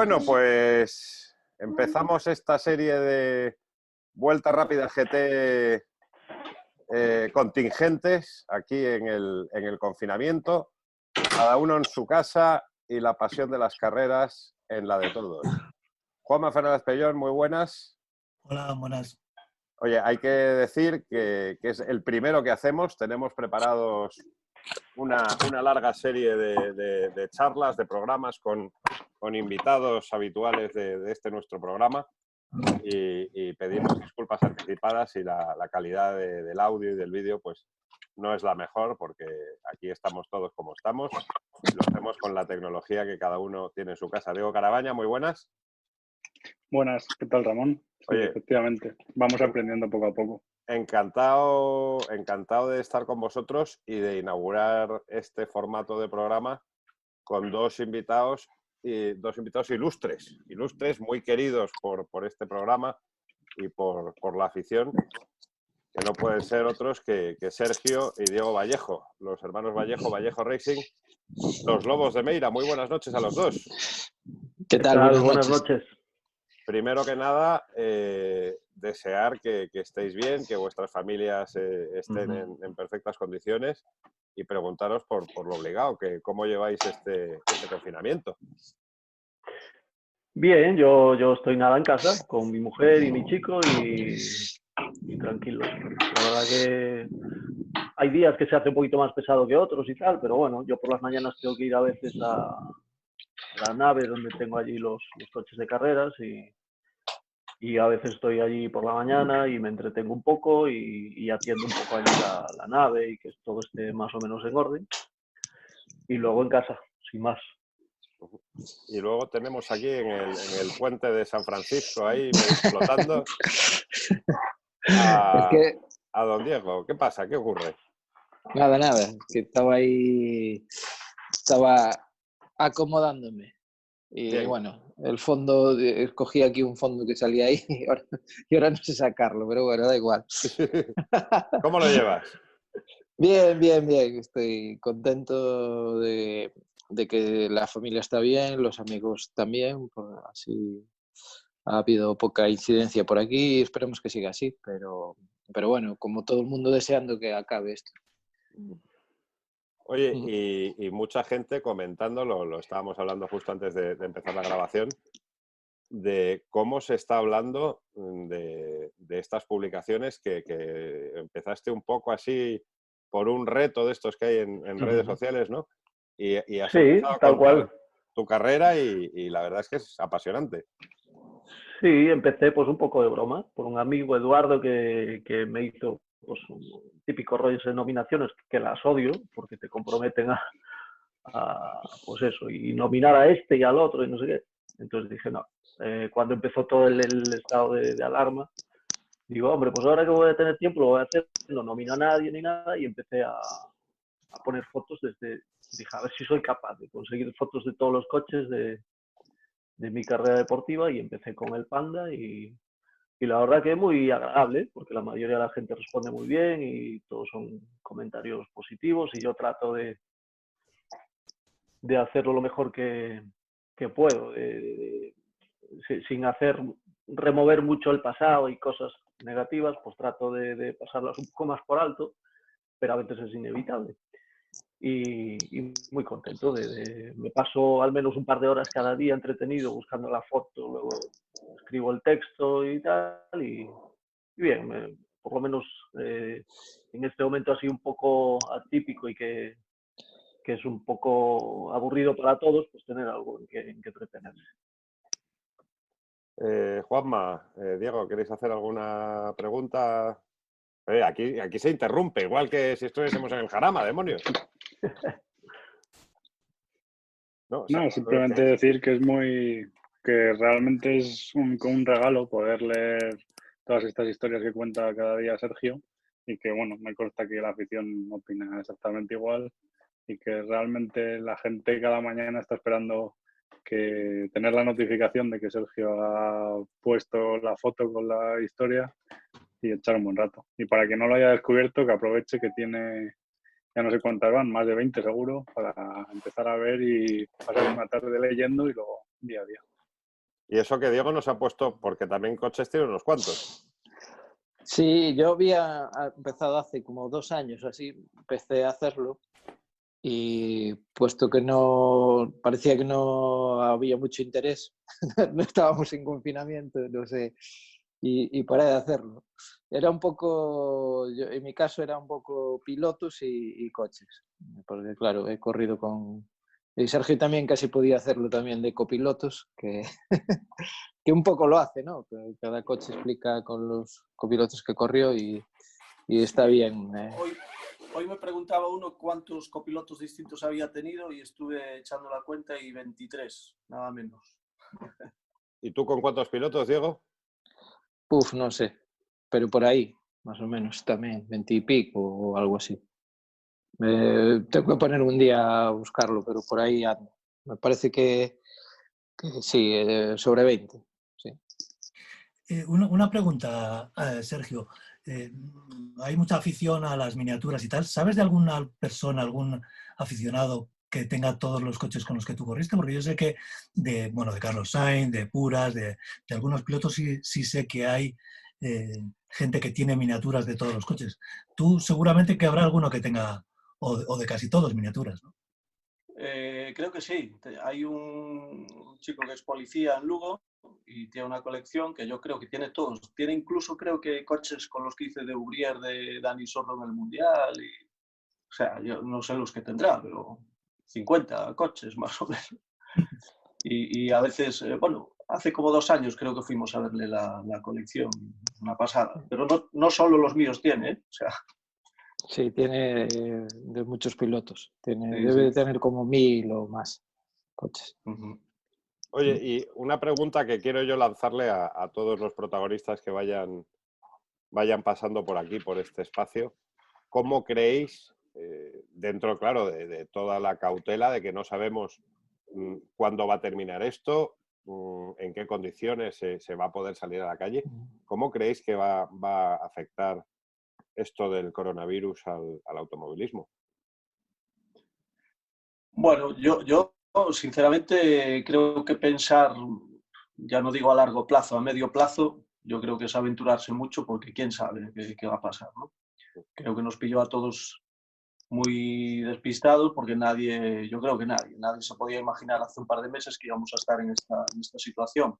Bueno, pues empezamos esta serie de Vuelta Rápida GT eh, contingentes aquí en el, en el confinamiento, cada uno en su casa y la pasión de las carreras en la de todos. Juanma Fernández Pellón, muy buenas. Hola, buenas. Oye, hay que decir que, que es el primero que hacemos. Tenemos preparados una, una larga serie de, de- de charlas, de programas con, con invitados habituales de, de este nuestro programa. Y, y pedimos disculpas anticipadas si la, la calidad de- del audio y del vídeo pues no es la mejor porque aquí estamos todos como estamos y lo hacemos con la tecnología que cada uno tiene en su casa. Diego Carabaña, muy buenas. Buenas, ¿qué tal Ramón? Sí, Oye. efectivamente, vamos aprendiendo poco a poco. Encantado, encantado de estar con vosotros y de inaugurar este formato de programa con dos invitados y dos invitados ilustres, ilustres, muy queridos por, por este programa y por, por la afición, que no pueden ser otros que, que Sergio y Diego Vallejo, los hermanos Vallejo, Vallejo Racing, los Lobos de Meira. Muy buenas noches a los dos. ¿Qué tal? Buenas, noches. noches. Primero que nada, eh, desear que, que estéis bien, que vuestras familias eh, estén en, en perfectas condiciones y preguntaros por, por lo obligado, que cómo lleváis este, este confinamiento. Bien, yo, yo estoy nada en casa con mi mujer y mi chico y, y tranquilo. La verdad que hay días que se hace un poquito más pesado que otros y tal, pero bueno, yo por las mañanas tengo que ir a veces a, a la nave donde tengo allí los, los coches de carreras y, y a veces estoy allí por la mañana y me entretengo un poco y, y atiendo un poco allí la, la nave y que todo esté más o menos en orden. Y luego en casa, sin más. Y luego tenemos aquí en el, en el puente de San Francisco, ahí explotando, a, Es que, a don Diego. ¿Qué pasa? ¿Qué ocurre? nada, nada, que estaba ahí, estaba acomodándome. Y Bien. bueno, el fondo, escogí aquí un fondo que salía ahí y ahora, y ahora no sé sacarlo, pero bueno, da igual. ¿Cómo lo llevas? Bien, bien, bien. Estoy contento de, de que la familia está bien, los amigos también. pues así ha habido poca incidencia por aquí y esperemos que siga así. Pero, pero bueno, como todo el mundo deseando que acabe esto. Oye, y, y mucha gente comentando, lo, estábamos hablando justo antes de, de empezar la grabación, de cómo se está hablando mm, de, de estas publicaciones que, que empezaste un poco así por un reto de estos que hay en, en redes sociales, ¿no? Y, y has Sí, tal cual. Tu carrera y, y la verdad es que es apasionante. Sí, empecé pues un poco de broma por un amigo Eduardo que, que me hizo pues un típico rollo de nominaciones que las odio porque te comprometen a, a, pues eso y nominar a este y al otro y no sé qué. Entonces dije no. Eh, cuando empezó todo el, el estado de, de alarma, digo hombre pues ahora que voy a tener tiempo lo voy a hacer. No nomino a nadie ni nada y empecé a, a poner fotos desde dije a ver si soy capaz de conseguir fotos de todos los coches de, de mi carrera deportiva y empecé con el Panda y, y la verdad que muy agradable porque la mayoría de la gente responde muy bien y todos son comentarios positivos y yo trato de, de hacerlo lo mejor que, que puedo, sin hacer remover mucho el pasado y cosas negativas, pues trato de pasarlas un poco más por alto, pero a veces es inevitable. Y, muy contento de, me paso al menos un par de horas cada día entretenido buscando la foto, luego escribo el texto y tal, y, bien, me- por lo menos eh, en este momento así un poco atípico y que, que es un poco aburrido para todos, pues tener algo en que, en entretenerse. Eh, Juanma, eh, Diego, ¿queréis hacer alguna pregunta? Eh, aquí, aquí se interrumpe, igual que si estuviésemos en el jarama, demonios. No, o sea, No, simplemente decir que es muy, que realmente es un, un regalo poder leer todas estas historias que cuenta cada día Sergio y que, bueno, me consta que la afición opina exactamente igual y que realmente la gente cada mañana está esperando que tener la notificación de que Sergio ha puesto la foto con la historia y echar un buen rato. Y para que no lo haya descubierto, que aproveche que tiene, ya no sé cuántas van, más de 20 seguro, para empezar a ver y pasar una tarde leyendo y luego día a día. Y eso que Diego nos ha puesto, porque también coches tiene unos cuantos. Sí, yo había empezado hace como dos años, así empecé a hacerlo y puesto que no parecía que no había mucho interés, no estábamos en confinamiento, no sé, y, y paré de hacerlo. Era un poco, en mi caso era un poco pilotos y, coches, porque claro, he corrido con... Y Sergio también casi podía hacerlo también de copilotos, que, que un poco lo hace, ¿no? Cada coche explica con los copilotos que corrió y, y está bien. Eh hoy me preguntaba uno cuántos copilotos distintos había tenido y estuve echando la cuenta y 23, nada menos. ¿Y tú con cuántos pilotos, Diego? Uf, no sé, pero por ahí, más o menos, también, 20 y pico o algo así. tengo que poner un día a buscarlo, pero por ahí ando. Me parece que, sí, eh, sobre 20. Sí. Eh, una, pregunta, eh, Sergio. Hay mucha afición a las miniaturas y tal. ¿Sabes de alguna persona, algún aficionado que tenga todos los coches con los que tú corriste? Porque yo sé que de, bueno, de Carlos Sainz, de Puras, de, algunos pilotos sí, sí, sé que hay eh, gente que tiene miniaturas de todos los coches. Tú seguramente que habrá alguno que tenga, o, de casi todos, miniaturas, ¿no? Eh, creo que sí. Hay un chico que es policía en Lugo y tiene una colección que yo creo que tiene todos. Tiene incluso, creo que, coches con los que hice de Ubrier de Dani Sordo en el Mundial. O sea, yo no sé los que tendrá, pero 50 coches más o menos. Y, a veces, eh, bueno, hace como dos años creo que fuimos a verle la, colección, una pasada. Pero no, no solo los míos tiene, ¿eh? o sea... Sí, tiene de muchos pilotos. Tiene, debe de tener como mil o más coches. Oye, y una pregunta que quiero yo lanzarle a, todos los protagonistas que vayan, vayan pasando por aquí, por este espacio. ¿Cómo creéis, eh, dentro, claro, de, toda la cautela de que no sabemos mm, cuándo va a terminar esto, mm, en qué condiciones se, va a poder salir a la calle, cómo creéis que va, a afectar esto del coronavirus al, al automovilismo? Bueno, yo, yo sinceramente, creo que pensar, ya no digo a largo plazo, a medio plazo, yo creo que es aventurarse mucho porque quién sabe qué, va a pasar. ¿no? Creo que nos pilló a todos muy despistados porque nadie, yo creo que nadie, nadie se podía imaginar hace un par de meses que íbamos a estar en esta, en esta situación.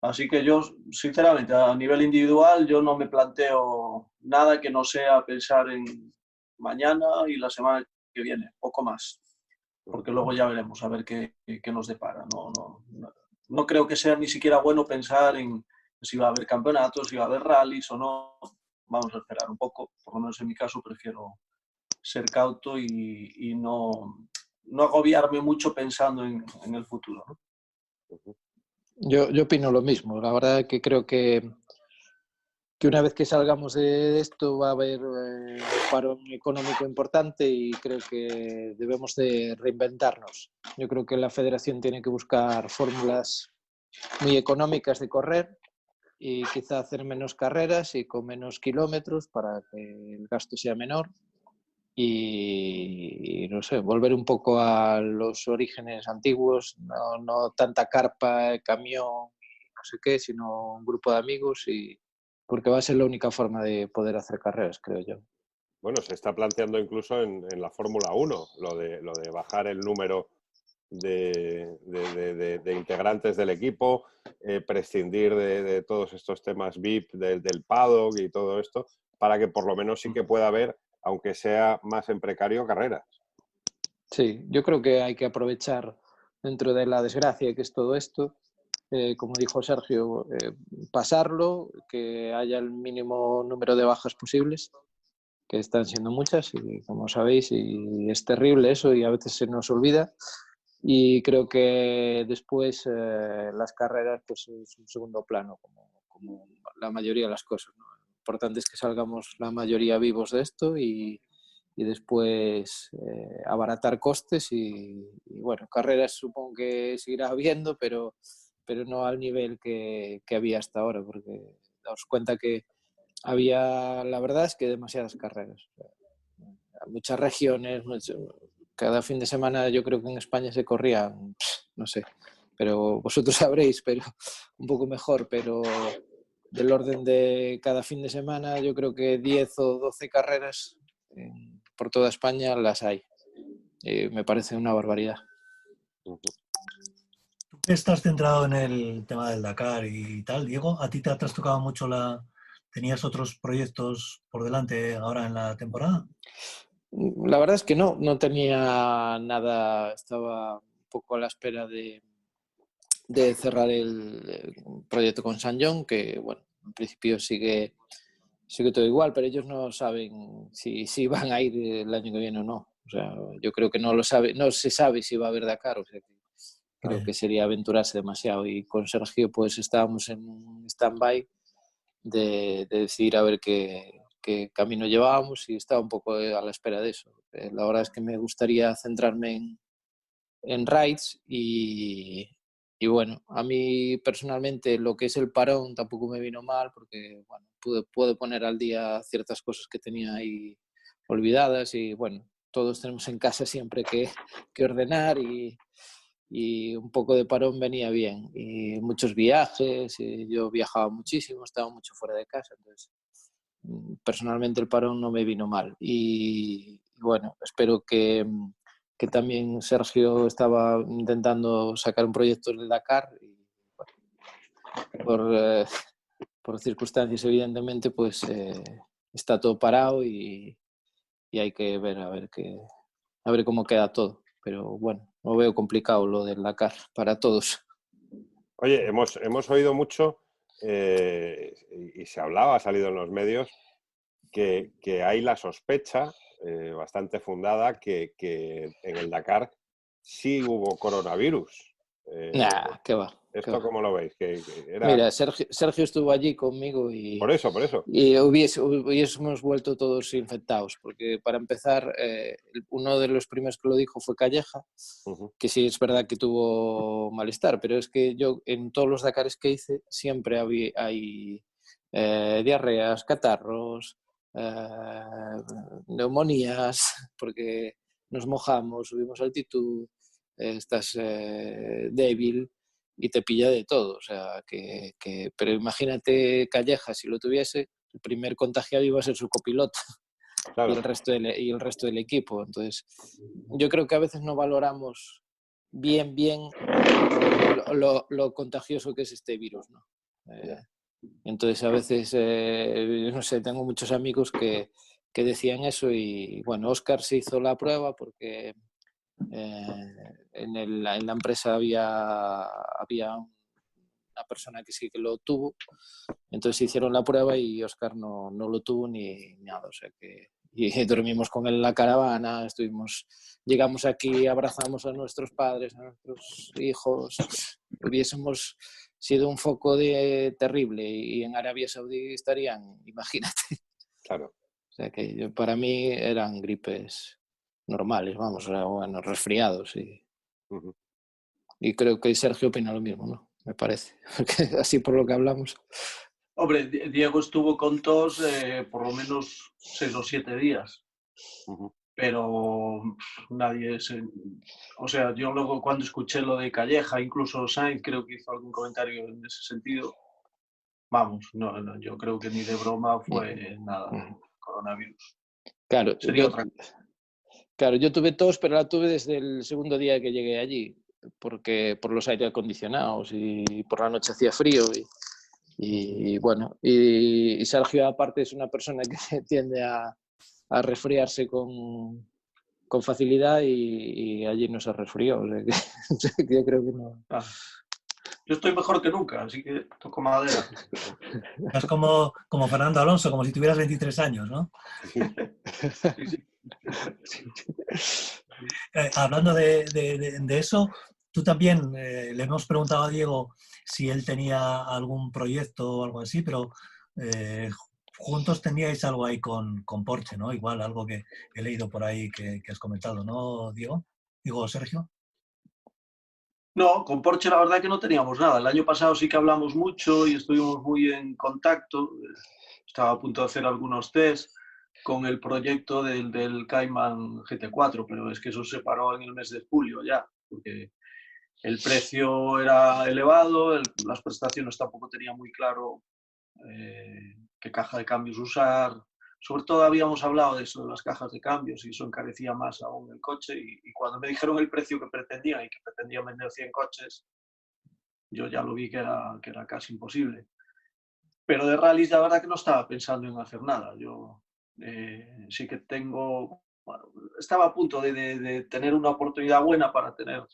Así que yo, sinceramente, a nivel individual, yo no me planteo nada que no sea pensar en mañana y la semana que viene, poco más porque luego ya veremos a ver qué, qué nos depara. No, no, no, creo que sea ni siquiera bueno pensar en si va a haber campeonatos, si va a haber rallies o no. Vamos a esperar un poco. Por lo menos en mi caso prefiero ser cauto y, y no, no agobiarme mucho pensando en, en el futuro. Yo, yo opino lo mismo. La verdad que creo que que una vez que salgamos de esto va a haber eh, un paro económico importante y creo que debemos de reinventarnos. Yo creo que la federación tiene que buscar fórmulas muy económicas de correr y quizá hacer menos carreras y con menos kilómetros para que el gasto sea menor y, no sé, volver un poco a los orígenes antiguos, no, no tanta carpa, camión, no sé qué, sino un grupo de amigos y, porque va a ser la única forma de poder hacer carreras, creo yo. Bueno, se está planteando incluso en, la Fórmula 1 lo de, lo de bajar el número de, integrantes del equipo, eh, prescindir de, todos estos temas VIP, del paddock y todo esto, para que por lo menos sí que pueda haber, aunque sea más en precario, carreras. Sí, yo creo que hay que aprovechar dentro de la desgracia que es todo esto, eh, como dijo Sergio, eh, pasarlo, que haya el mínimo número de bajas posibles, que están siendo muchas y como sabéis, y es terrible eso y a veces se nos olvida. Y creo que después eh, las carreras pues es un segundo plano, como, como la mayoría de las cosas. Lo importante es que salgamos la mayoría vivos de esto y, y después abaratar costes y, y, bueno, carreras supongo que seguirá habiendo, pero pero no al nivel que, que había hasta ahora, porque daos cuenta que había, la verdad es que demasiadas carreras. Muchas regiones, cada fin de semana yo creo que en España se corría, no sé, pero vosotros sabréis, pero un poco mejor, pero del orden de cada fin de semana, yo creo que 10 o 12 carreras por toda España las hay. Eh, me parece una barbaridad. Tú estás centrado en el tema del Dakar y tal, Diego, ¿a ti te ha trastocado mucho la... ¿Tenías otros proyectos por delante ahora en la temporada? La verdad es que no, no tenía nada, estaba un poco a la espera de, de cerrar el, proyecto con San John, que bueno, en principio sigue, sigue todo igual, pero ellos no saben si, si van a ir el año que viene o no. O sea, yo creo que no lo sabe, no se sabe si va a haber Dakar, o sea creo que sería aventurarse demasiado. Y con Sergio pues estábamos en un stand-by de, de, decidir a ver qué, qué, camino llevábamos y estaba un poco a la espera de eso. Eh, la verdad es que me gustaría centrarme en, en rides y, y bueno, a mí personalmente lo que es el parón tampoco me vino mal porque bueno, pude, poner al día ciertas cosas que tenía ahí olvidadas y bueno, todos tenemos en casa siempre que, que ordenar y, y, un poco de parón venía bien. Y muchos viajes, yo viajaba muchísimo, estaba mucho fuera de casa, entonces mm, personalmente el parón no me vino mal. Y, y bueno, espero que mm, que también Sergio estaba intentando sacar un proyecto en Dakar y por, eh, por, circunstancias evidentemente pues eh, está todo parado y, y, hay que ver a ver qué, a ver cómo queda todo. Pero bueno lo veo complicado lo del Dakar para todos. Oye hemos, hemos oído mucho eh, y se hablaba ha salido en los medios que, que hay la sospecha eh, bastante fundada que, que, en el Dakar sí hubo coronavirus. Eh, nah, qué va. ¿Esto cómo lo veis? Que, era... Mira, Sergio, Sergio, estuvo allí conmigo y... Por eso, por eso. Y hubiésemos vuelto todos infectados, porque para empezar, eh, uno de los primeros que lo dijo fue Calleja, uh -huh. que sí es verdad que tuvo malestar, pero es que yo en todos los Dakares que hice siempre había, hay eh, diarreas, catarros, eh, neumonías, porque nos mojamos, subimos altitud, estás eh, débil y te pilla de todo. O sea, que, que, pero imagínate Calleja, si lo tuviese, el primer contagiado iba a ser su copiloto. Claro. Y, el resto del, y el resto del equipo. Entonces, yo creo que a veces no valoramos bien, bien lo, lo, lo contagioso que es este virus. ¿no? Eh, entonces a veces, eh, no sé, tengo muchos amigos que, que, decían eso y bueno, Oscar se hizo la prueba porque eh, en, el, en, la empresa había, había una persona que sí que lo tuvo, entonces hicieron la prueba y Oscar no, no lo tuvo ni, nada, o sea que y dormimos con él en la caravana, estuvimos, llegamos aquí, abrazamos a nuestros padres, a nuestros hijos, hubiésemos sido un foco de, terrible y en Arabia Saudí estarían, imagínate. Claro. O sea que para mí eran gripes normales, vamos, bueno, resfriados y, uh -huh. y creo que Sergio opina lo mismo, ¿no? Me parece, así por lo que hablamos. Hombre, Diego estuvo con tos eh, por lo menos seis o siete días. Uh -huh pero nadie se... O sea, yo luego cuando escuché lo de Calleja, incluso Sainz creo que hizo algún comentario en ese sentido, vamos, no, no yo creo que ni de broma fue nada, coronavirus. Claro, Sería yo, otra... claro, yo tuve tos, pero la tuve desde el segundo día que llegué allí, porque por los aire acondicionados y por la noche hacía frío y, y bueno, y, y Sergio aparte es una persona que tiende a a resfriarse con, con facilidad y, y, allí no se resfrió. O sea que, yo creo que no. Ah. Yo estoy mejor que nunca, así que toco madera. Es como, como Fernando Alonso, como si tuvieras 23 años, ¿no? Sí, sí. Eh, hablando de, de, de, eso, tú también eh, le hemos preguntado a Diego si él tenía algún proyecto o algo así, pero eh, juntos teníais algo ahí con, con, Porsche, ¿no? Igual, algo que he leído por ahí que, que, has comentado, ¿no, Diego? Digo, Sergio. No, con Porsche la verdad que no teníamos nada. El año pasado sí que hablamos mucho y estuvimos muy en contacto. Estaba a punto de hacer algunos test con el proyecto del, del Cayman GT4, pero es que eso se paró en el mes de julio ya, porque el precio era elevado, las prestaciones tampoco tenía muy claro eh, qué caja de cambios usar. Sobre todo habíamos hablado de eso, de las cajas de cambios, y eso encarecía más aún el coche. Y, cuando me dijeron el precio que pretendía y que pretendía vender 100 coches, yo ya lo vi que era, que era casi imposible. Pero de rallies la verdad que no estaba pensando en hacer nada. Yo eh, sí que tengo, estaba a punto de, de, tener una oportunidad buena para tener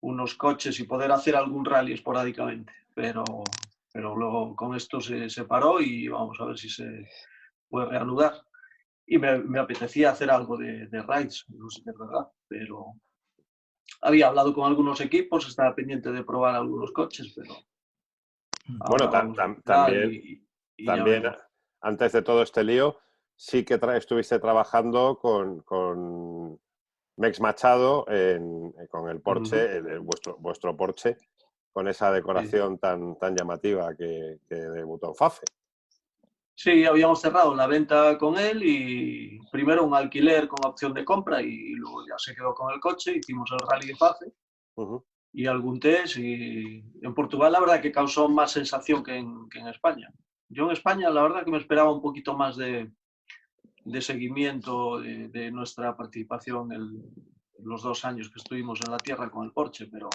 unos coches y poder hacer algún rally esporádicamente, pero, pero luego con esto se, se paró y vamos a ver si se puede reanudar. Y me, me apetecía hacer algo de, de rides, no sé si es verdad, pero había hablado con algunos equipos, estaba pendiente de probar algunos coches, pero... Bueno, también, también antes de todo este lío, sí que estuviste trabajando con, con Mex Machado en, con el Porsche, vuestro, vuestro Porsche, con esa decoración tan, tan llamativa que, que debutó en FAFE. Sí, habíamos cerrado la venta con él y primero un alquiler con opción de compra y luego ya se quedó con el coche, hicimos el rally de FAFE y algún test y en Portugal la verdad que causó más sensación que en, que en España. Yo en España la verdad que me esperaba un poquito más de, de seguimiento de, nuestra participación en los dos años que estuvimos en la tierra con el Porsche, pero,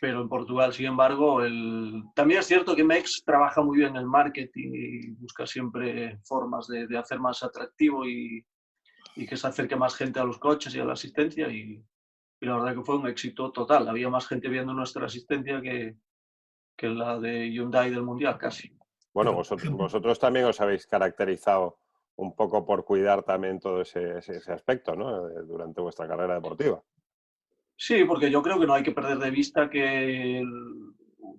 pero en Portugal, sin embargo, el... también es cierto que MEX trabaja muy bien en el marketing y busca siempre formas de, hacer más atractivo y, y, que se acerque más gente a los coches y a la asistencia y, y, la verdad que fue un éxito total. Había más gente viendo nuestra asistencia que, que la de Hyundai del Mundial, casi. Bueno, vosotros, vosotros también os habéis caracterizado un poco por cuidar también todo ese, ese, aspecto ¿no? durante vuestra carrera deportiva. Sí, porque yo creo que no hay que perder de vista que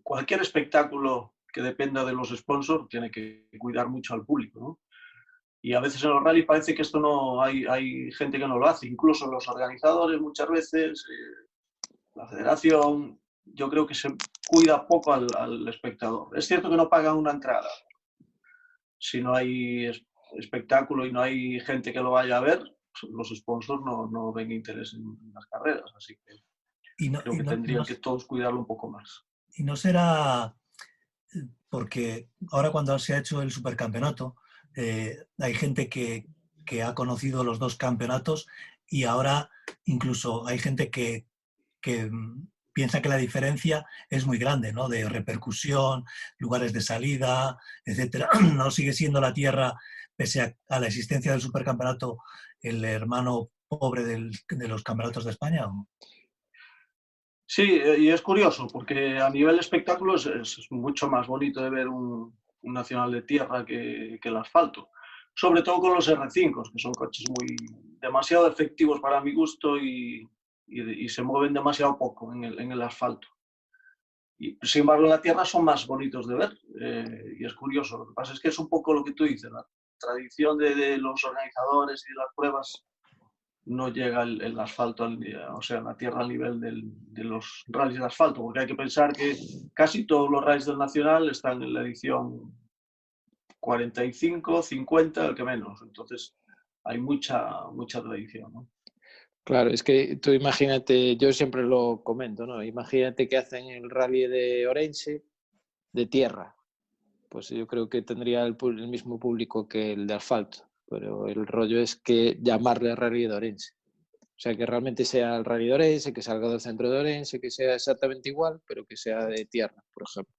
cualquier espectáculo que dependa de los sponsors tiene que cuidar mucho al público. ¿no? Y a veces en los rallies parece que esto no hay, hay gente que no lo hace, incluso los organizadores muchas veces, eh, la federación, yo creo que se cuida poco al, al, espectador. Es cierto que no pagan una entrada si no hay espectáculo y no hay gente que lo vaya a ver, los sponsors no, no ven interés en, las carreras. Así que y no, creo que tendrían que todos cuidarlo un poco más. Y no será porque ahora cuando se ha hecho el supercampeonato, eh, hay gente que, que, ha conocido los dos campeonatos y ahora incluso hay gente que, que mm, piensa que la diferencia es muy grande, ¿no? De repercusión, lugares de salida, etcétera. No sigue siendo la tierra pese a, la existencia del supercampeonato, el hermano pobre de los campeonatos de España? Sí, y es curioso, porque a nivel espectáculo es, mucho más bonito de ver un, nacional de tierra que, el asfalto. Sobre todo con los R5, que son coches muy demasiado efectivos para mi gusto y, se mueven demasiado poco en el, asfalto. Y, sin embargo, en la tierra son más bonitos de ver eh, y es curioso. Lo que pasa es que es un poco lo que tú dices, tradición de, los organizadores y de las pruebas no llega el, asfalto, al, o sea, la tierra al nivel de los rallies de asfalto, porque hay que pensar que casi todos los rallies del Nacional están en la edición 45, 50, el que menos. Entonces, hay mucha, mucha tradición. ¿no? Claro, es que tú imagínate, yo siempre lo comento, ¿no? Imagínate que hacen el rally de Orense de tierra, pues yo creo que tendría el, mismo público que el de asfalto, pero el rollo es que llamarle Rally de Orense. O sea, que realmente sea el Rally de Orense, que salga del centro de Orense, que sea exactamente igual, pero que sea de tierra, por ejemplo.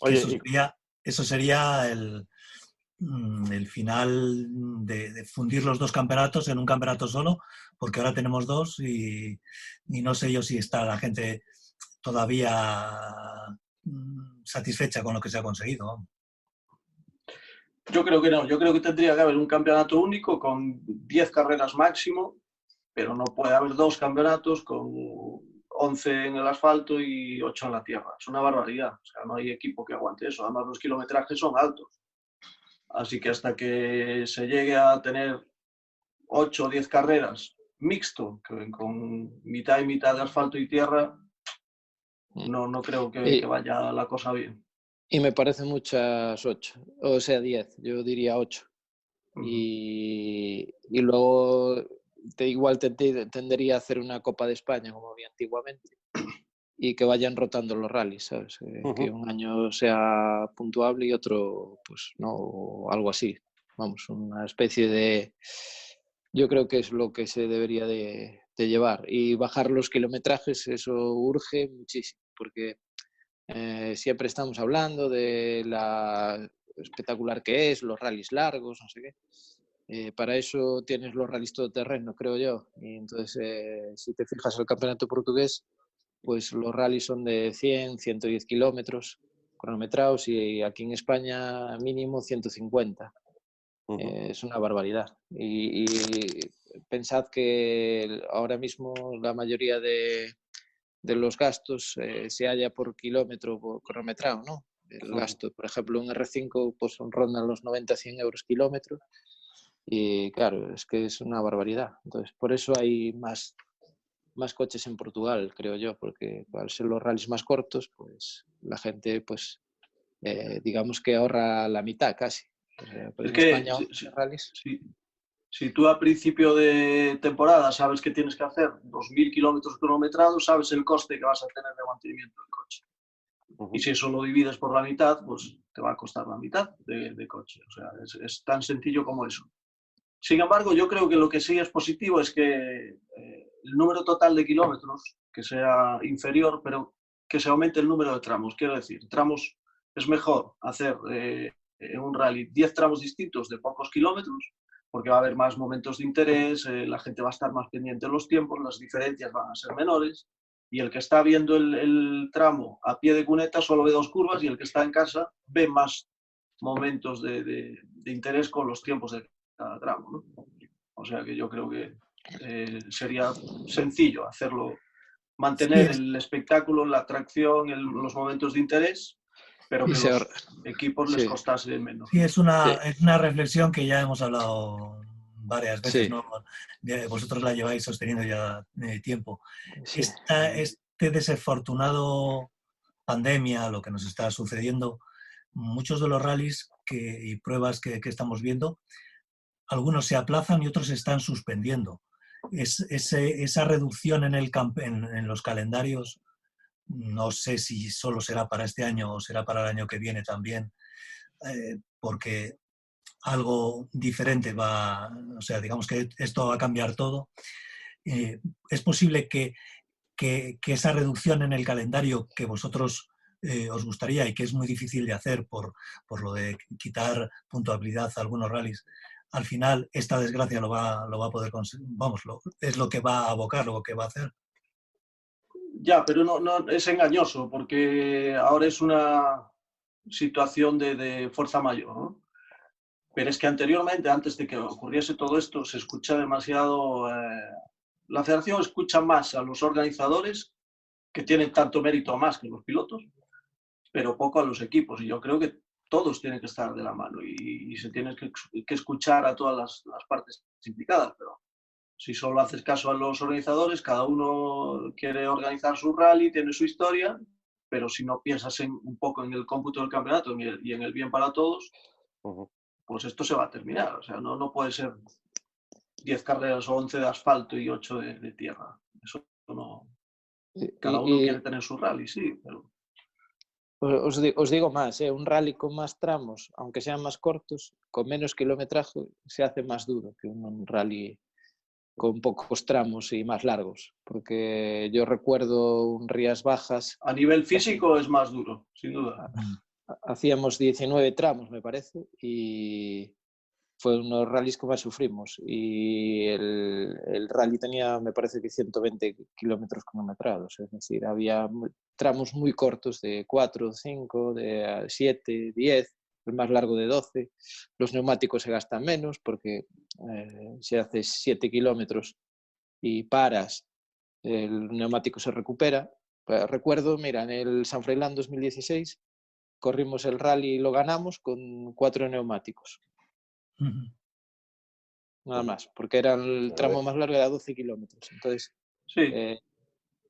Oye, eso sería, el, mm, el final de, fundir los dos campeonatos en un campeonato solo, porque ahora tenemos dos y, y no sé yo si está la gente todavía satisfecha con lo que se ha conseguido. Yo creo que no, yo creo que tendría que haber un campeonato único con 10 carreras máximo, pero no puede haber dos campeonatos con 11 en el asfalto y 8 en la tierra. Es una barbaridad, o sea, no hay equipo que aguante eso, además los kilometrajes son altos. Así que hasta que se llegue a tener 8 o 10 carreras mixto, con mitad y mitad de asfalto y tierra, Mm. No, no creo que, vaya la cosa bien. Y me parece muchas ocho, o sea, diez, yo diría ocho. y, y, luego te igual te, tendería a hacer una Copa de España como había antiguamente y que vayan rotando los rallies, ¿sabes? Eh, que un año sea puntuable y otro, pues no, o algo así. Vamos, una especie de... Yo creo que es lo que se debería de, de llevar. Y bajar los kilometrajes, eso urge muchísimo, porque eh, siempre estamos hablando de la espectacular que es, los rallies largos, no sé qué. Eh, para eso tienes los rallies todo terreno, creo yo. Y entonces, eh, si te fijas el campeonato portugués, pues los rallies son de 100, 110 kilómetros cronometrados y aquí en España mínimo 150. es una barbaridad. Y, y, pensad que ahora mismo la mayoría de, de los gastos eh, se halla por kilómetro por cronometrado, ¿no? El gasto, por ejemplo, un R5 pues ronda los 90-100 euros kilómetro y claro, es que es una barbaridad. Entonces, por eso hay más, más coches en Portugal, creo yo, porque al ser los rallies más cortos, pues la gente, pues, eh, digamos que ahorra la mitad casi. es que, España, rallies... sí, si tú a principio de temporada sabes que tienes que hacer 2.000 kilómetros cronometrados, sabes el coste que vas a tener de mantenimiento del coche. Y si eso lo divides por la mitad, pues te va a costar la mitad de, coche. O sea, es, tan sencillo como eso. Sin embargo, yo creo que lo que sí es positivo es que eh, el número total de kilómetros que sea inferior, pero que se aumente el número de tramos. Quiero decir, tramos es mejor hacer eh, en un rally 10 tramos distintos de pocos kilómetros porque va a haber más momentos de interés, eh, la gente va a estar más pendiente de los tiempos, las diferencias van a ser menores y el que está viendo el, tramo a pie de cuneta solo ve dos curvas y el que está en casa ve más momentos de, interés con los tiempos de cada tramo. O sea que yo creo que eh, sería sencillo hacerlo, mantener el espectáculo, la atracción, los momentos de interés pero que los equipos les costase menos. Sí, es una, es una reflexión que ya hemos hablado varias veces, ¿no? vosotros la lleváis sosteniendo ya de tiempo. este desafortunado pandemia, lo que nos está sucediendo, muchos de los rallies que, y pruebas que, que, estamos viendo, algunos se aplazan y otros se están suspendiendo. Es, ese, esa reducción en, el, en, en los calendarios no sé si solo será para este año o será para el año que viene también, eh, porque algo diferente va, o sea, digamos que esto va a cambiar todo. Eh, es posible que, esa reducción en el calendario que vosotros eh, os gustaría y que es muy difícil de hacer por, lo de quitar puntuabilidad a algunos rallies, al final esta desgracia lo va, lo va a poder conseguir, vamos, es lo que va a abocar, lo que va a hacer. Ya, pero no, no es engañoso porque ahora es una situación de, fuerza mayor, ¿no? Pero es que anteriormente, antes de que ocurriese todo esto, se escucha demasiado... Eh, la federación escucha más a los organizadores, que tienen tanto mérito más que los pilotos, pero poco a los equipos. Y yo creo que todos tienen que estar de la mano y, se tiene que, escuchar a todas las, las partes implicadas. Pero si solo haces caso a los organizadores, cada uno quiere organizar su rally, tiene su historia, pero si no piensas en, un poco en el cómputo del campeonato y en el bien para todos, pues esto se va a terminar. O sea, no, no puede ser 10 carreras o 11 de asfalto y 8 de, tierra. Eso no. Cada uno quiere tener su rally, sí, pero. Os, os digo más, ¿eh? un rally con más tramos, aunque sean más cortos, con menos kilometraje, se hace más duro que un rally con pocos tramos y más largos, porque yo recuerdo un Rías Bajas. A nivel físico es más duro, sin duda. Hacíamos 19 tramos, me parece, y fue uno de los rallies que más sufrimos. Y el, el rally tenía, me parece que 120 kilómetros cronometrados, es decir, había tramos muy cortos de 4, 5, de 7, 10 el más largo de 12. Los neumáticos se gastan menos porque eh, si haces 7 kilómetros y paras, el neumático se recupera. Pues, recuerdo, mira, en el San Freilán 2016 corrimos el rally y lo ganamos con cuatro neumáticos. Nada más, porque era el tramo más largo, de 12 kilómetros. Entonces, sí. Eh,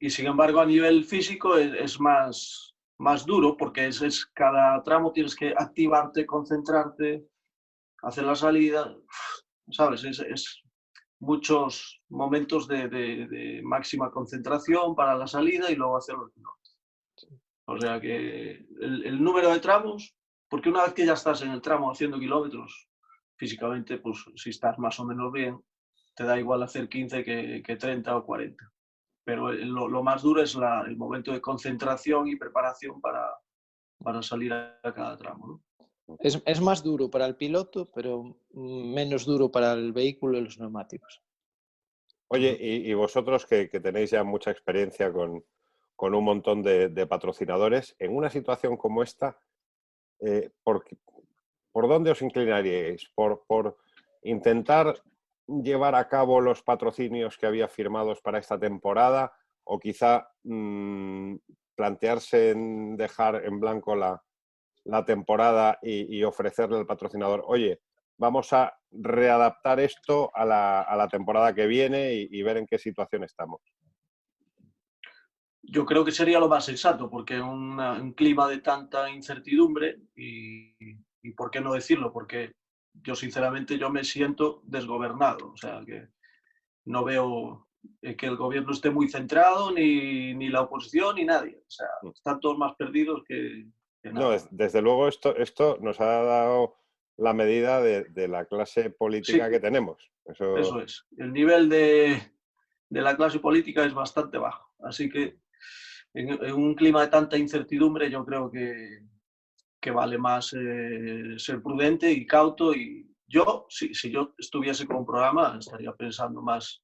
y sin embargo, a nivel físico es más, más duro porque es, es, cada tramo tienes que activarte, concentrarte, hacer la salida, ¿sabes? Es, es, muchos momentos de, máxima concentración para la salida y luego hacer los kilómetros. O sea que el, número de tramos, porque una vez que ya estás en el tramo haciendo kilómetros, físicamente, pues si estás más o menos bien, te da igual hacer 15 que, que 30 o 40. Pero lo, más duro es el momento de concentración y preparación para, para salir a cada tramo. Es, más duro para el piloto, pero menos duro para el vehículo y los neumáticos. Oye, y, vosotros que, tenéis ya mucha experiencia con, un montón de, patrocinadores, en una situación como esta, eh, ¿por, dónde os inclinaríais? ¿Por, intentar llevar a cabo los patrocinios que había firmados para esta temporada o quizá mm, plantearse en dejar en blanco la, la temporada y, ofrecerle al patrocinador, oye, vamos a readaptar esto a la, temporada que viene y, ver en qué situación estamos? Yo creo que sería lo más sensato, porque un, un clima de tanta incertidumbre y, y, por qué no decirlo, porque yo sinceramente yo me siento desgobernado, o sea que no veo eh, que el gobierno esté muy centrado, ni, ni la oposición, ni nadie. O sea, mm. están todos más perdidos que, no, desde luego esto, esto nos ha dado la medida de, la clase política que tenemos. Eso... es. El nivel de, la clase política es bastante bajo. Así que en, un clima de tanta incertidumbre yo creo que, que vale más eh, ser prudente y cauto. Y yo, si, si yo estuviese con un programa, estaría pensando más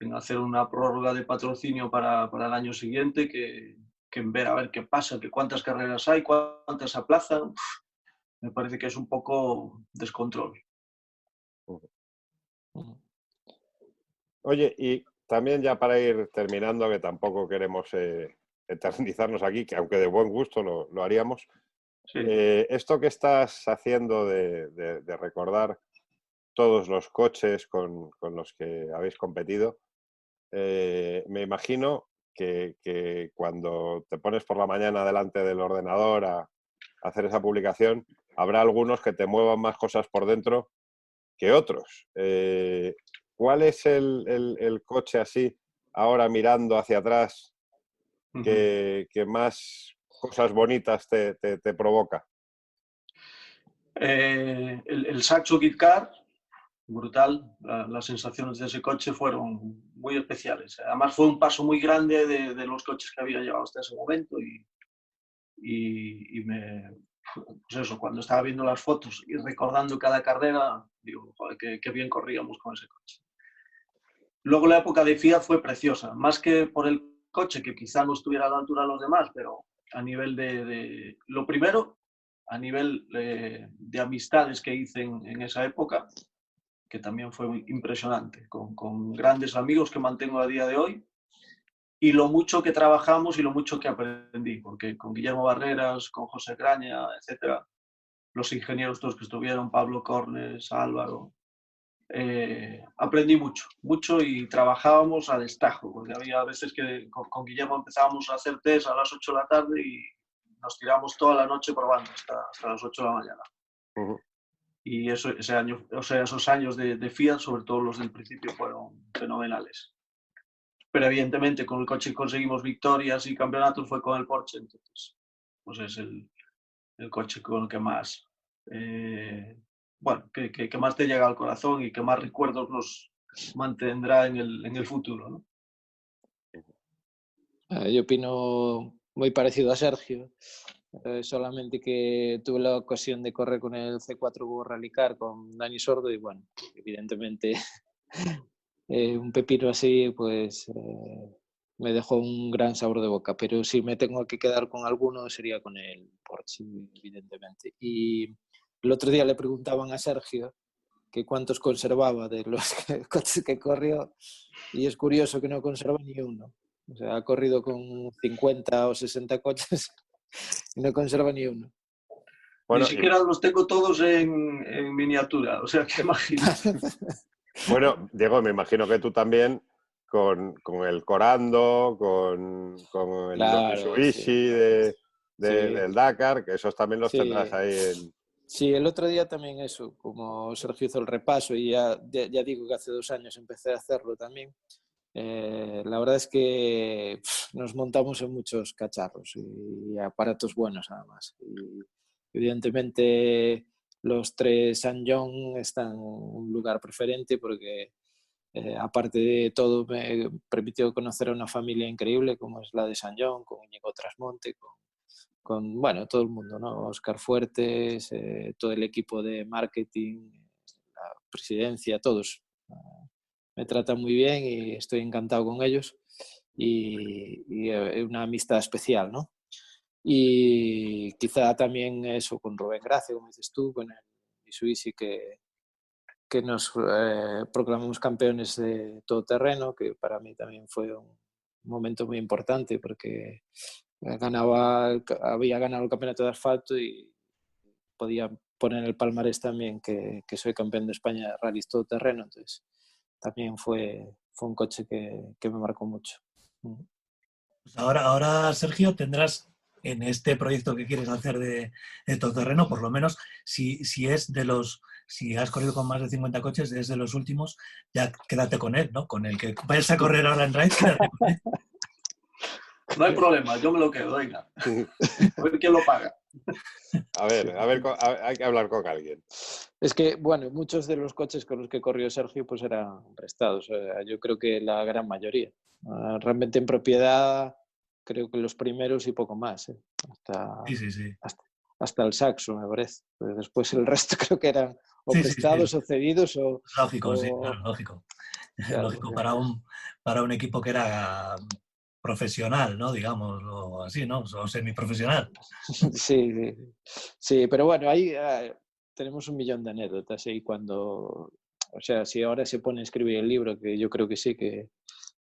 en hacer una prórroga de patrocinio para, para el año siguiente que, que en ver a ver qué pasa, que cuántas carreras hay, cuántas aplazan, me parece que es un poco descontrol. Oye, y también ya para ir terminando, que tampoco queremos eh, eternizarnos aquí, que aunque de buen gusto lo, haríamos, eh, esto que estás haciendo de, recordar todos los coches con, los que habéis competido, eh, me imagino que, cuando te pones por la mañana delante del ordenador a, hacer esa publicación, habrá algunos que te muevan más cosas por dentro que otros. Eh, ¿Cuál es el, coche así, ahora mirando hacia atrás, que, más cosas bonitas te, provoca? Eh, el, el Saxo Kit Car brutal. las sensaciones de ese coche fueron muy especiales. Además fue un paso muy grande de, los coches que había llevado hasta ese momento y, y, me, pues eso, cuando estaba viendo las fotos y recordando cada carrera, digo, joder, qué, bien corríamos con ese coche. Luego la época de Fiat fue preciosa, más que por el coche, que quizá no estuviera a la altura de los demás, pero a nivel de... lo primero, a nivel de, amistades que hice en esa época, que también fue impresionante, con, grandes amigos que mantengo a día de hoy, y lo mucho que trabajamos y lo mucho que aprendí, porque con Guillermo Barreras, con José Graña, etcétera, los ingenieros todos que estuvieron, Pablo Cornes, Álvaro, eh, aprendí mucho, mucho y trabajábamos a destajo, porque había veces que con, Guillermo empezábamos a hacer test a las 8 de la tarde y nos tiramos toda la noche probando hasta, hasta las 8 de la mañana y eso, ese año, o sea, esos años de, de, Fiat, sobre todo los del principio, fueron fenomenales. Pero evidentemente con el coche conseguimos victorias y campeonatos fue con el Porsche, entonces pues es el, el coche con el que más, eh, bueno, que, que, más te llega al corazón y que más recuerdos nos mantendrá en el, en el futuro. ¿no? Ah, yo opino muy parecido a Sergio. Eh, solamente que tuve la ocasión de correr con el C4 Go Rally Car con Dani Sordo y bueno, evidentemente eh, un pepino así pues eh, me dejó un gran sabor de boca, pero si me tengo que quedar con alguno sería con el Porsche, evidentemente. Y el otro día le preguntaban a Sergio que cuántos conservaba de los coches que corrió y es curioso que no conserva ni uno. O sea, ha corrido con 50 o 60 coches y no conserva ni uno. Ni siquiera los tengo todos en, miniatura, o sea, que imaginas. bueno, Diego, me imagino que tú también con, el Corando, con, el Mitsubishi del Dakar, que esos también los tendrás ahí en... Sí, el otro día también eso, como Sergio hizo el repaso y ya, ya, digo que hace dos años empecé a hacerlo también, eh, la verdad es que pf, nos montamos en muchos cacharros y, aparatos buenos además. Y, evidentemente los tres San John están en un lugar preferente porque eh, aparte de todo me permitió conocer a una familia increíble como es la de San John, con Íñigo Trasmonte, con, con, bueno, todo el mundo, ¿no? Oscar Fuertes, eh, todo el equipo de marketing, la presidencia, todos. Uh, me tratan muy bien y estoy encantado con ellos y, y eh, una amistad especial, ¿no? Y quizá también eso con Rubén Gracia, como dices tú, con el Mitsubishi que, que nos eh, proclamamos campeones de todo terreno, que para mí también fue un momento muy importante porque ganaba, había ganado el campeonato de asfalto y podía poner el palmarés también que, que soy campeón de España de rallies todo terreno, entonces también fue, fue un coche que, que me marcó mucho. Pues ahora, ahora, Sergio, tendrás en este proyecto que quieres hacer de, de todoterreno, por lo menos, si, si es de los, si has corrido con más de 50 coches, es de los últimos, ya quédate con él, ¿no? Con el que vayas a correr ahora en Raid, quédate con él. No hay problema, yo me lo quedo, venga. A ver quién lo paga. A ver, a ver, hay que hablar con alguien. Es que, bueno, muchos de los coches con los que corrió Sergio pues eran prestados. o sea, yo creo que la gran mayoría. Ah, Realmente en propiedad, creo que los primeros y poco más. ¿eh? Hasta, Sí, sí, sí. hasta el saxo, me parece. Pero después el resto creo que eran o Sí, sí, sí. prestados o cedidos o... Lógico, sí, claro, lógico. Claro, lógico para un, para un equipo que era profesional, ¿no? Digamos, o así, ¿no? O semiprofesional. Sí, sí, sí, pero bueno, ahí eh, tenemos un millón de anécdotas y cuando, o sea, si ahora se pone a escribir el libro, que yo creo que sí, que,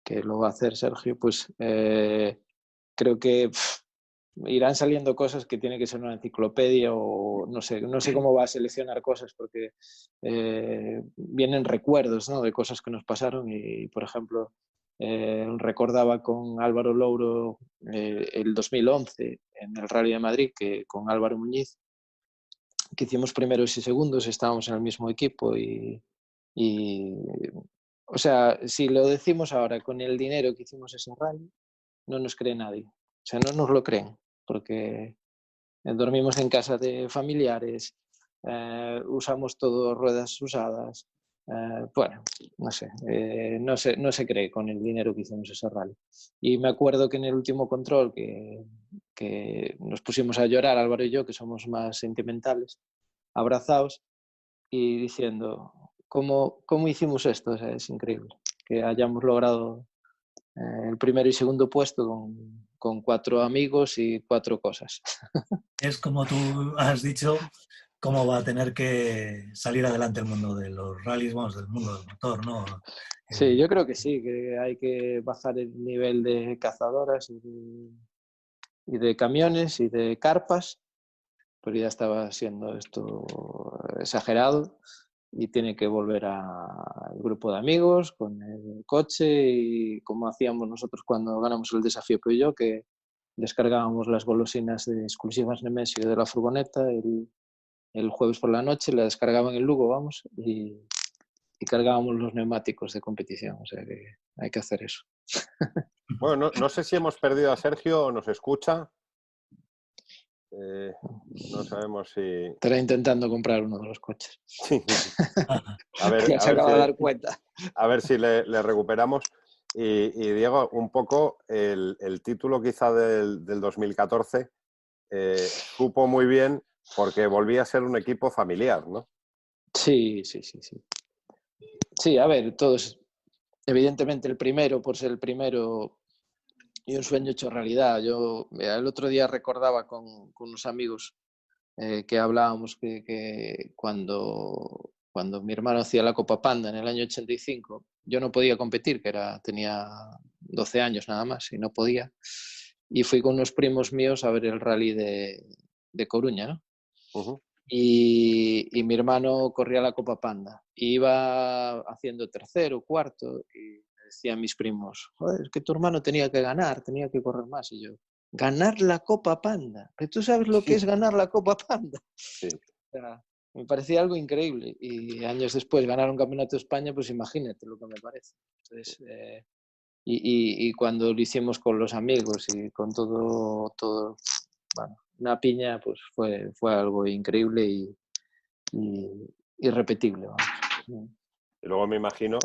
que lo va a hacer Sergio, pues eh, creo que irán saliendo cosas que tiene que ser una enciclopedia o no sé, no sé cómo va a seleccionar cosas porque eh, vienen recuerdos ¿no? de cosas que nos pasaron y, por ejemplo, eh, recordaba con Álvaro Louro eh, el 2011 en el Rally de Madrid, que con Álvaro Muñiz, que hicimos primeros y segundos, estábamos en el mismo equipo y, o sea, si lo decimos ahora con el dinero que hicimos ese rally, no nos cree nadie. O sea, no nos lo creen, porque eh, dormimos en casa de familiares, eh, usamos todo ruedas usadas, eh, bueno, no sé, eh, no se, no se cree con el dinero que hicimos ese rally. Y me acuerdo que en el último control que, nos pusimos a llorar, Álvaro y yo, que somos más sentimentales, abrazados y diciendo, ¿cómo, cómo hicimos esto? Es increíble que hayamos logrado eh, el primero y segundo puesto con cuatro amigos y cuatro cosas. Es como tú has dicho, cómo va a tener que salir adelante el mundo de los rallies, vamos, del mundo del motor, ¿no? Sí, Eh, yo creo que sí, que hay que bajar el nivel de cazadoras y de, y de camiones y de carpas, pero ya estaba siendo esto exagerado y tiene que volver al grupo de amigos con el coche y como hacíamos nosotros cuando ganamos el desafío yo que descargábamos las golosinas de exclusivas Nemesio de la furgoneta el, el jueves por la noche, la descargaban en Lugo, vamos, y, y cargábamos los neumáticos de competición, o sea que hay que hacer eso. Bueno, no, no sé si hemos perdido a Sergio o nos escucha. Eh, no sabemos si. Estará intentando comprar uno de los coches. A ver, a se ver acaba si- de dar cuenta. a ver si le, le recuperamos. Y, y, Diego, un poco el, el título quizá del, del 2014 eh, supo muy bien porque volvía a ser un equipo familiar, ¿no? Sí, sí, sí, sí. Sí, a ver, todos, evidentemente el primero, por ser el primero, y un sueño hecho realidad. Yo el otro día recordaba con, unos amigos eh, que hablábamos que, que cuando, cuando mi hermano hacía la Copa Panda en el año 85, yo no podía competir, que era, tenía 12 años nada más y no podía. Y fui con unos primos míos a ver el rally de, de Coruña, ¿no? Ujú. y, y mi hermano corría la Copa Panda. Y iba haciendo tercero, cuarto, y me decían mis primos, Joder, es que tu hermano tenía que ganar, tenía que correr más. Y yo, ganar la Copa Panda. ¿Pero tú sabes lo que es ganar la Copa Panda? Sí. sea, me parecía algo increíble. Y años después ganar un campeonato de España, pues imagínate lo que me parece. Entonces, eh, y, y, y, cuando lo hicimos con los amigos y con todo, todo bueno, una piña, pues fue, fue algo increíble y, y irrepetible. Vamos. Y luego me imagino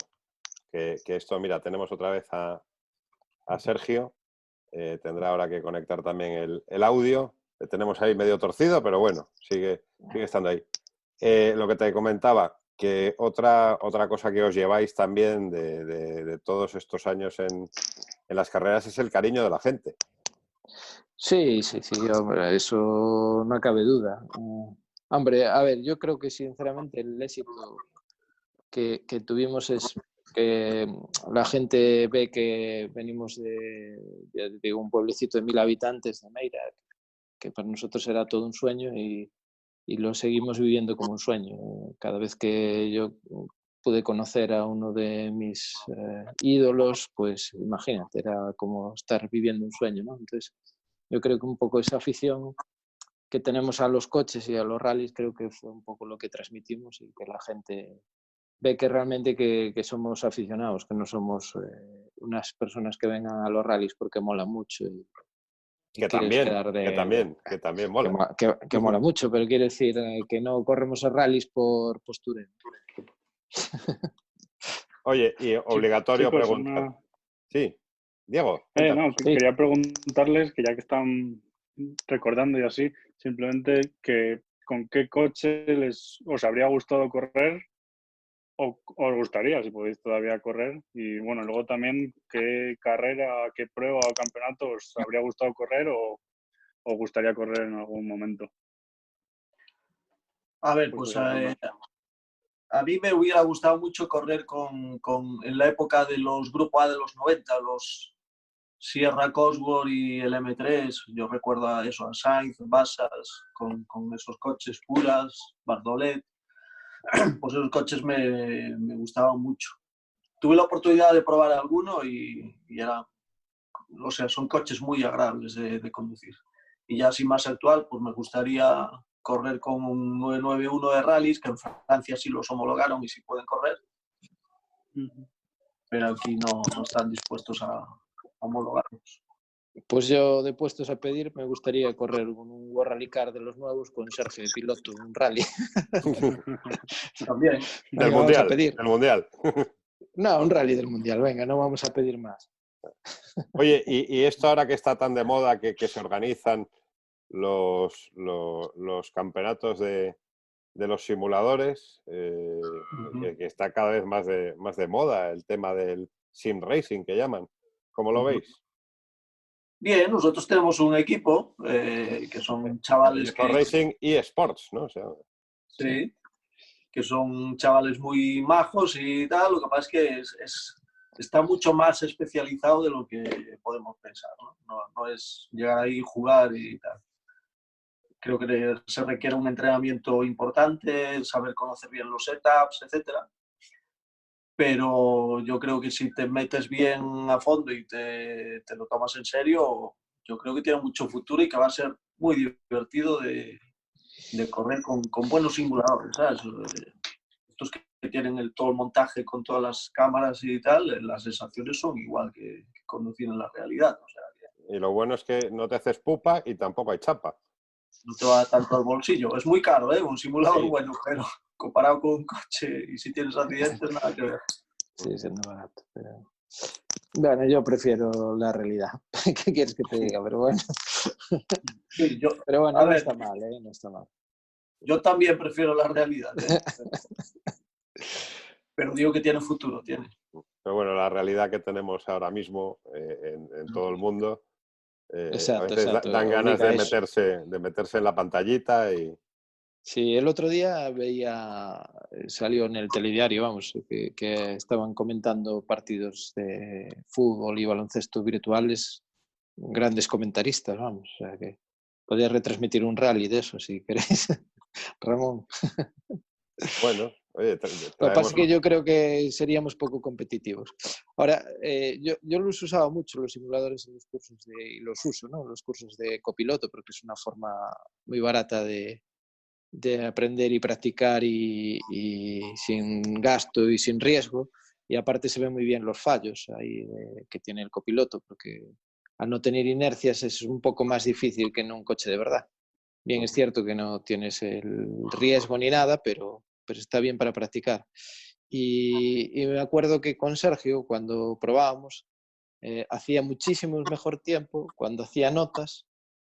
que, que, esto, mira, tenemos otra vez a, a Sergio, eh, tendrá ahora que conectar también el, el, audio, le tenemos ahí medio torcido, pero bueno, sigue, sigue estando ahí. Eh, lo que te comentaba, que otra, otra cosa que os lleváis también de, de, de todos estos años en, en, las carreras es el cariño de la gente. Sí, sí, sí, hombre, eso no cabe duda. Uh, hombre, a ver, yo creo que sinceramente el éxito que, que tuvimos es que la gente ve que venimos de, de, de, un pueblecito de mil habitantes de Meira, que para nosotros era todo un sueño y, y, lo seguimos viviendo como un sueño. Cada vez que yo pude conocer a uno de mis eh, ídolos, pues imagínate, era como estar viviendo un sueño, ¿no? Entonces, yo creo que un poco esa afición que tenemos a los coches y a los rallies creo que fue un poco lo que transmitimos y que la gente ve que realmente que, que somos aficionados, que no somos eh, unas personas que vengan a los rallies porque mola mucho. Y, que, también, de, que también, que también mola. Que, que, mola mucho, pero quiere decir eh, que no corremos a rallies por postura. Oye, y obligatorio sí, pues preguntar. Una... Sí, Diego. Eh, no, sí. quería preguntarles, que ya que están recordando y así, simplemente que con qué coche les os habría gustado correr o os gustaría, si podéis todavía correr. Y bueno, luego también qué carrera, qué prueba o campeonato os habría gustado correr o os gustaría correr en algún momento. A ver, pues, pues eh, a mí me hubiera gustado mucho correr con, con, en la época de los Grupo A de los 90, los Sierra Cosworth y el M3. Yo recuerdo a eso, a Sainz, Bassas, con, con esos coches puras, Bardolet pues esos coches me, me, gustaban mucho. Tuve la oportunidad de probar alguno y, y era, o sea, son coches muy agradables de, de, conducir. Y ya así más actual, pues me gustaría correr con un 991 de rallies, que en Francia sí los homologaron y sí pueden correr. Pero aquí no, no están dispuestos a, a homologarlos. Pues yo de puestos a pedir me gustaría correr con un World Rally Car de los nuevos con Sergio de piloto, un rally. También. Del mundial. Del mundial. No, un rally del mundial, venga, no vamos a pedir más. Oye, y, y esto ahora que está tan de moda que, que se organizan los, los, los campeonatos de, de, los simuladores, eh, uh -huh. que, que, está cada vez más de, más de moda, el tema del sim racing que llaman. ¿Cómo lo uh -huh. veis? Bien, nosotros tenemos un equipo eh, que son chavales que... Racing y Sports, ¿no? O sea, sí, que son chavales muy majos y tal, lo que pasa es que es, es, está mucho más especializado de lo que podemos pensar, ¿no? No, no es llegar ahí, jugar y tal. Creo que se requiere un entrenamiento importante, saber conocer bien los setups, etcétera pero yo creo que si te metes bien a fondo y te, te, lo tomas en serio, yo creo que tiene mucho futuro y que va a ser muy divertido de, de correr con, con, buenos simuladores. ¿sabes? Estos que tienen el, todo el montaje con todas las cámaras y tal, las sensaciones son igual que, que conducir en la realidad. O sea. Y lo bueno es que no te haces pupa y tampoco hay chapa. No te va tanto al bolsillo. Es muy caro, ¿eh? Un simulador sí. bueno, pero comparado con un coche y si tienes accidentes, nada que ver. Sí, siendo barato. Pero... Bueno, yo prefiero la realidad. ¿Qué quieres que te diga? Pero bueno. Sí, yo, pero bueno, no ver, está mal, ¿eh? No está mal. Yo también prefiero la realidad. ¿eh? pero digo que tiene futuro, tiene. Pero bueno, la realidad que tenemos ahora mismo eh, en, en, todo el mundo, eh, exacto, a veces exacto. dan ganas de meterse, de meterse en la pantallita y, Sí, el otro día veía, eh, salió en el telediario, vamos, que, que, estaban comentando partidos de fútbol y baloncesto virtuales, grandes comentaristas, vamos, o sea que podía retransmitir un rally de eso, si queréis, Ramón. Bueno, oye, Lo que pasa es que yo creo que seríamos poco competitivos. Ahora, eh, yo, yo, los usaba mucho, los simuladores en los cursos de, y los uso, ¿no? Los cursos de copiloto, porque es una forma muy barata de, de aprender y practicar y, y sin gasto y sin riesgo. Y aparte se ven muy bien los fallos ahí eh, que tiene el copiloto, porque al no tener inercias es un poco más difícil que en un coche de verdad. Bien, es cierto que no tienes el riesgo ni nada, pero, pero está bien para practicar. Y, y me acuerdo que con Sergio, cuando probábamos, eh, hacía muchísimo mejor tiempo cuando hacía notas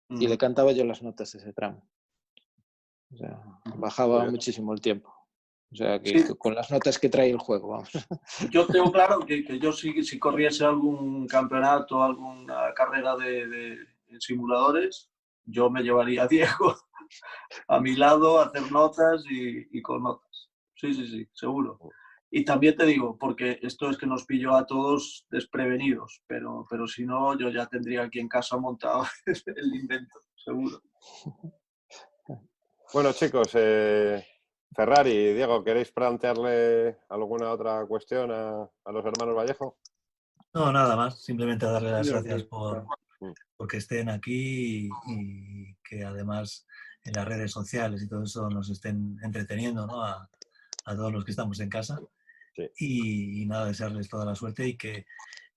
y le cantaba yo las notas de ese tramo. O sea, bajaba muchísimo el tiempo. O sea, que, Sí. que con las notas que trae el juego, vamos. Yo tengo claro que, que yo si, si corriese algún campeonato, alguna carrera de, simuladores, yo me llevaría a Diego a mi lado a hacer notas y, y con notas. Sí, sí, sí, seguro. Y también te digo, porque esto es que nos pilló a todos desprevenidos, pero, pero si no, yo ya tendría aquí en casa montado el invento, seguro. Bueno, chicos, eh, Ferrari, Diego, ¿queréis plantearle alguna otra cuestión a, a los hermanos Vallejo? No, nada más. Simplemente darle las gracias por, Mm. por que estén aquí y, y que además en las redes sociales y todo eso nos estén entreteniendo ¿no? a, a todos los que estamos en casa. Sí. Y, y nada, desearles toda la suerte y que,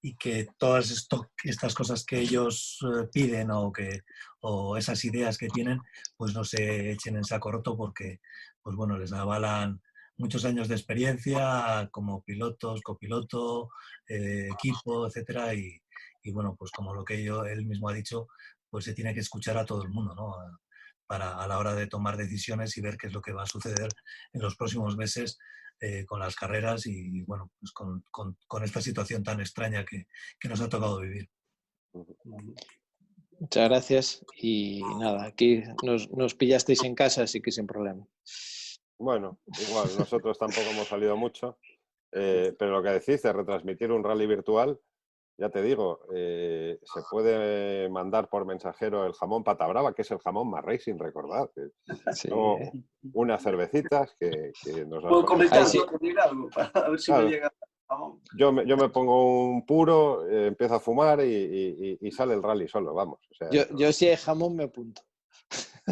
y que todas esto- estas cosas que ellos eh, piden o, que, o esas ideas que tienen, pues no se echen en saco roto porque, pues bueno, les avalan muchos años de experiencia como pilotos, copiloto, eh, equipo, etcétera, y, y bueno, pues como lo que yo, él mismo ha dicho, pues se tiene que escuchar a todo el mundo, ¿no? A- Para a la hora de tomar decisiones y ver qué es lo que va a suceder en los próximos meses eh, con las carreras y, bueno, pues con, con- con esta situación tan extraña que, que nos ha tocado vivir. Muchas gracias. Y nada, aquí nos, nos pillasteis en casa, así que sin problema. Bueno, igual, nosotros tampoco hemos salido mucho, eh, pero lo que decís de retransmitir un rally virtual, ya te digo, eh, se puede mandar por mensajero el jamón pata brava, que es el jamón más racing, recordad. que Sí. Luego, unas cervecitas que, que nos Puedo comentar, sí. algo, para ver si Claro. me llega jamón. yo, me, yo me pongo un puro, eh, empiezo a fumar y, y- y- y sale el rally solo, vamos. o sea, Yo, yo si hay jamón me apunto.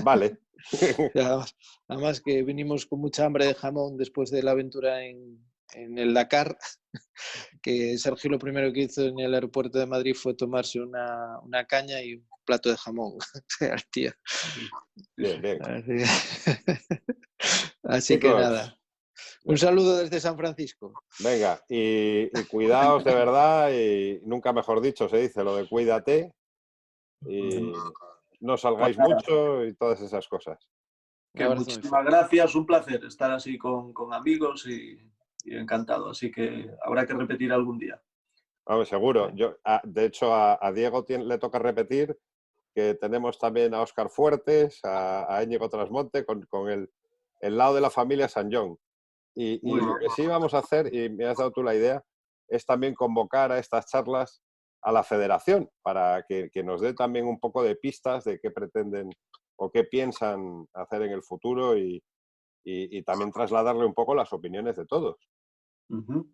Vale. Además, además que vinimos con mucha hambre de jamón después de la aventura en, en el Dakar, que Sergio lo primero que hizo en el aeropuerto de Madrid fue tomarse una, una caña y un plato de jamón. al tío. Bien, bien. Así, Así que nada. Un saludo desde San Francisco. Venga, y, y cuidaos de verdad, y nunca mejor dicho se dice lo de cuídate, y no salgáis mucho y todas esas cosas. Que muchísimas gracias, un placer estar así con, con amigos y, y encantado. Así que habrá que repetir algún día. Vamos, seguro. Yo, a- de hecho, a, a Diego tien- le toca repetir que tenemos también a Óscar Fuertes, a, a Íñigo Trasmonte, con, con el, el lado de la familia San John. Y, lo que sí vamos a hacer, y me has dado tú la idea, es también convocar a estas charlas a la federación para que, que nos dé también un poco de pistas de qué pretenden o qué piensan hacer en el futuro y, y- y también trasladarle un poco las opiniones de todos. Ujú.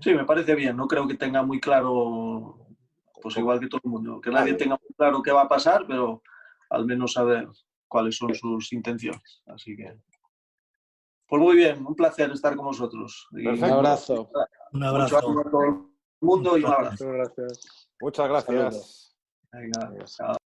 Sí, me parece bien. No creo que tenga muy claro, pues igual que todo el mundo, que nadie tenga muy claro qué va a pasar, pero al menos saber cuáles son sus intenciones. Así que, pues muy bien, un placer estar con vosotros. Y Un abrazo. Un mucho abrazo. ánimo a todo el mundo y un abrazo. Muchas gracias. Muchas gracias. Venga, chao.